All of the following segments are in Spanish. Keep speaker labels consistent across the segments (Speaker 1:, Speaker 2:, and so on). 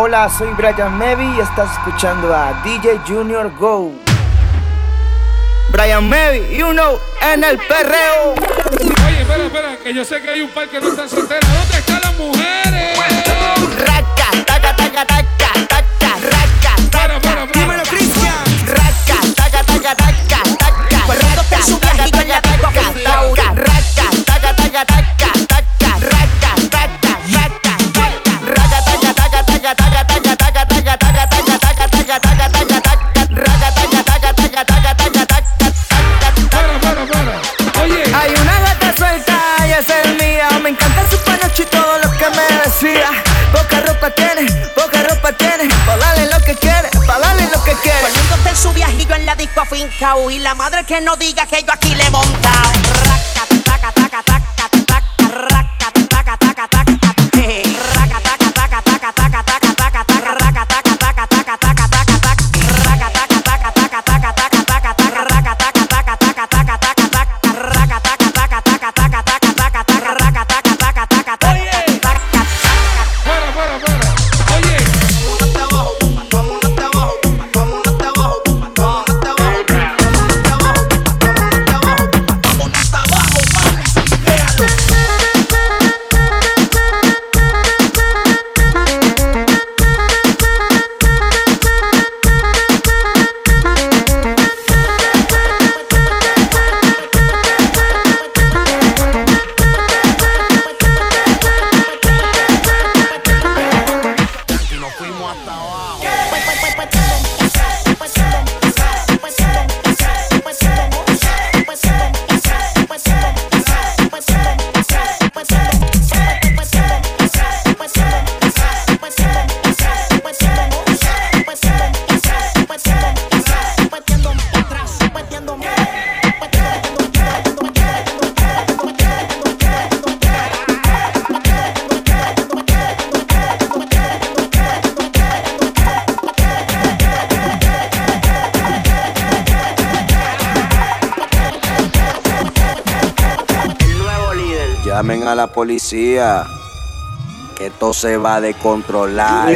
Speaker 1: Hola, soy Brian Mevy y estás escuchando a DJ Junior Go. Brian Mevy, you know, en el perreo.
Speaker 2: Oye, espera, espera, que yo sé que hay un par que no están solteras. ¿Dónde están las mujeres?
Speaker 1: Raca, taca, taca, taca, taca, raca,
Speaker 2: Para, para, para.
Speaker 1: Dímelo, Cristian. Raca, taca, taca, taca, taca,
Speaker 3: sube
Speaker 1: taca, taca, taca, taca, raca, taca, taca, taca, taca,
Speaker 3: afincao Y la madre que no diga que yo aquí le he montao
Speaker 4: la policía. Que esto se va de controlar.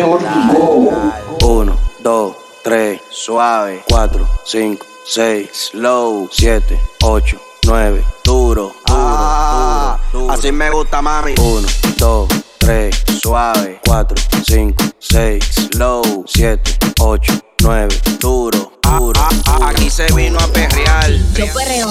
Speaker 4: Uno, dos, tres, suave. Cuatro, cinco, seis, slow. Siete, ocho, nueve, duro, duro, duro, Así me gusta, mami. Uno, dos, tres, suave. Cuatro, cinco, seis, slow. Siete, ocho, nueve, duro, duro. Aquí se vino a perrear.
Speaker 5: Yo perreo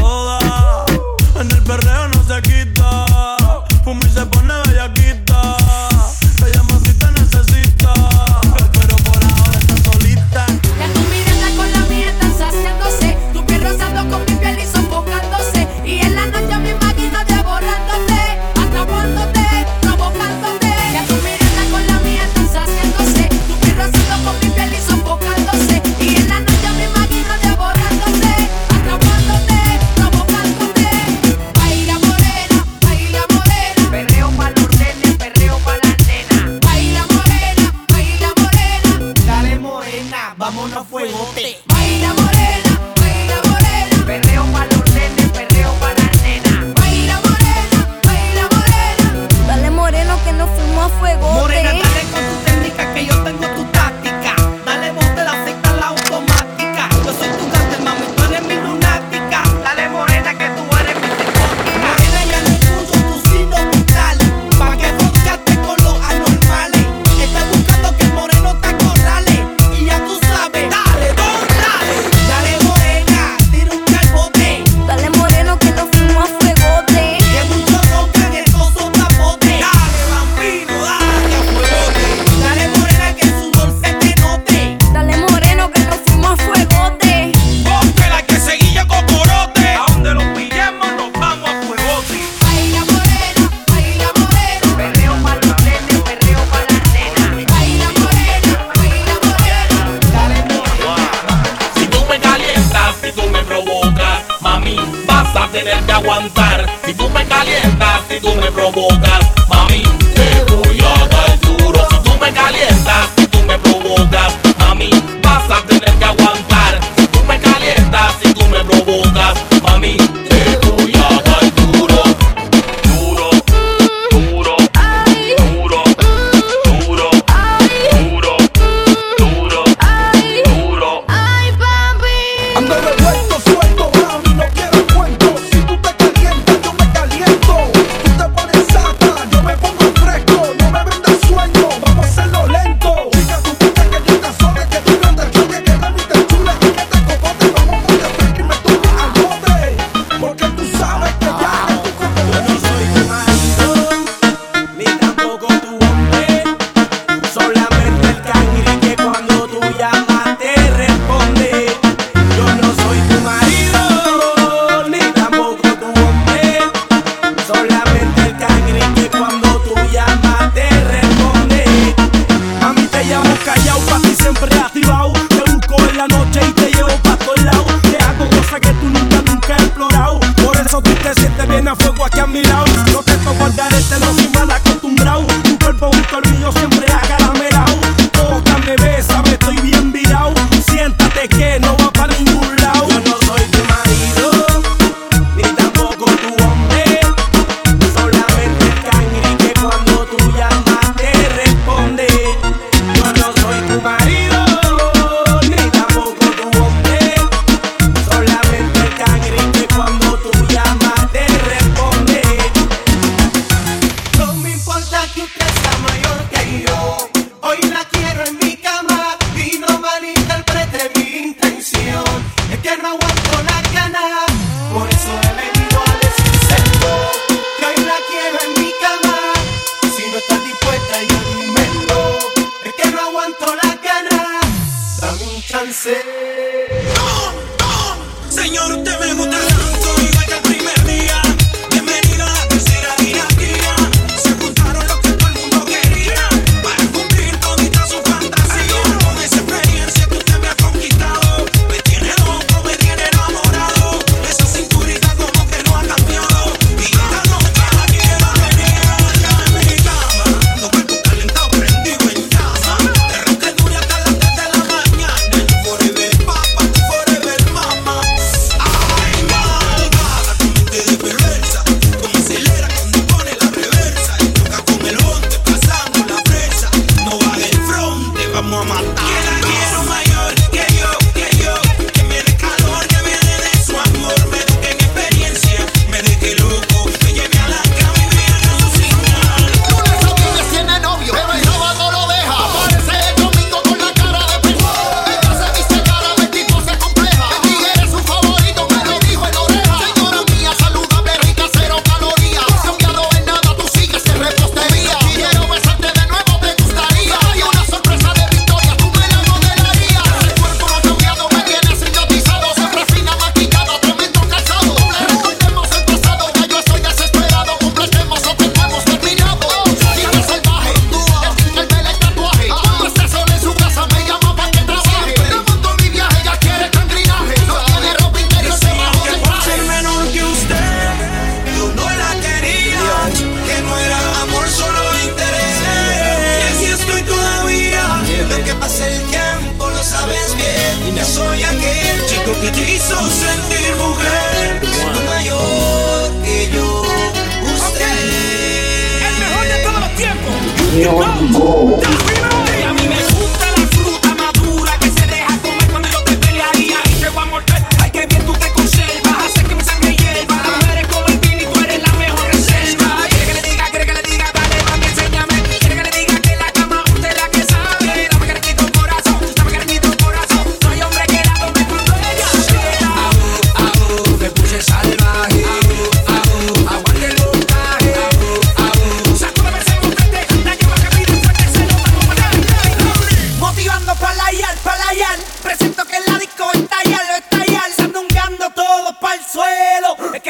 Speaker 6: responder. Oh.
Speaker 5: Que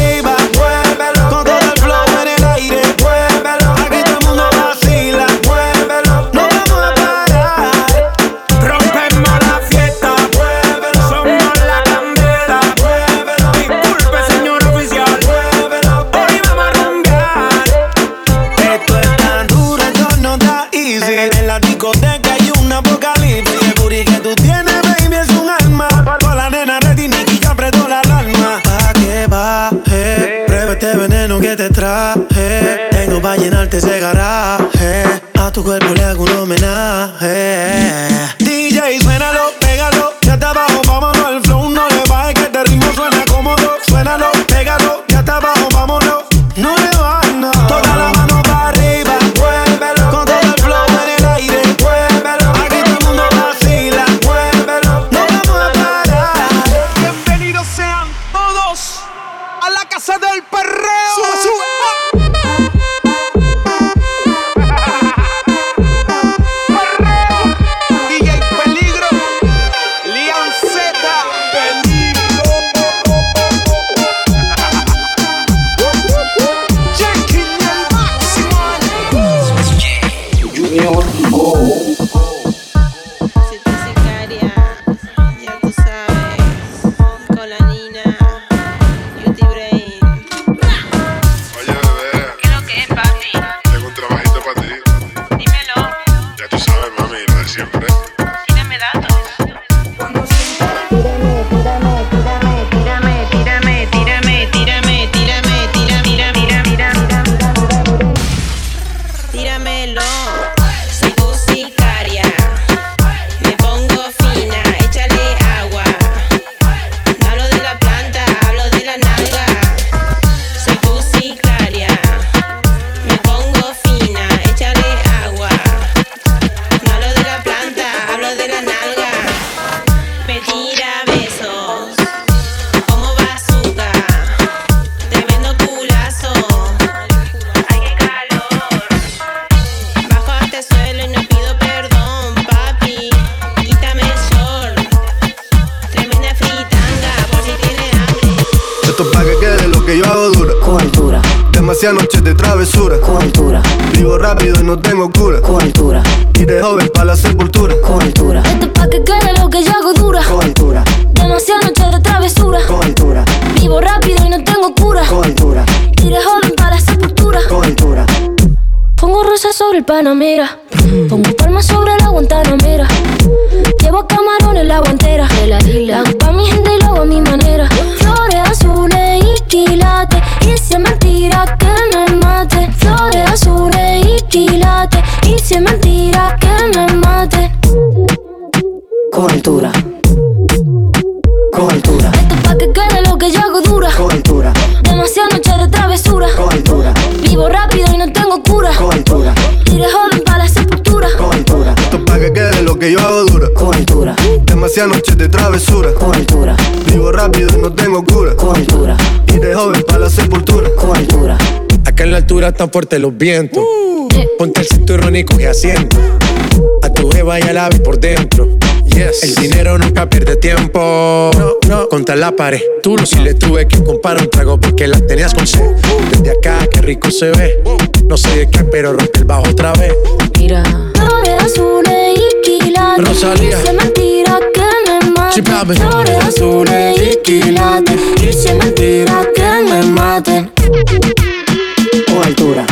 Speaker 7: A la casa del perreo. Sube.
Speaker 8: siempre.
Speaker 5: ¿eh? no
Speaker 9: tengo Acá en la altura están fuertes los vientos. Uh. Ponte el cinturón y coge asiento. A tu jeva y la ave por dentro. Yes. El dinero nunca pierde tiempo. No, no. Contra la pared. Tú no. Si le tuve que comprar un trago porque la tenías con sed. Desde acá, qué rico se ve. No sé de qué, pero rompe el bajo otra vez.
Speaker 10: Mira. No
Speaker 9: Rosalía.
Speaker 10: Se mentira que
Speaker 9: Ci piove
Speaker 10: Fiore azules y quilates Y si mentira que me maten.
Speaker 11: O altura.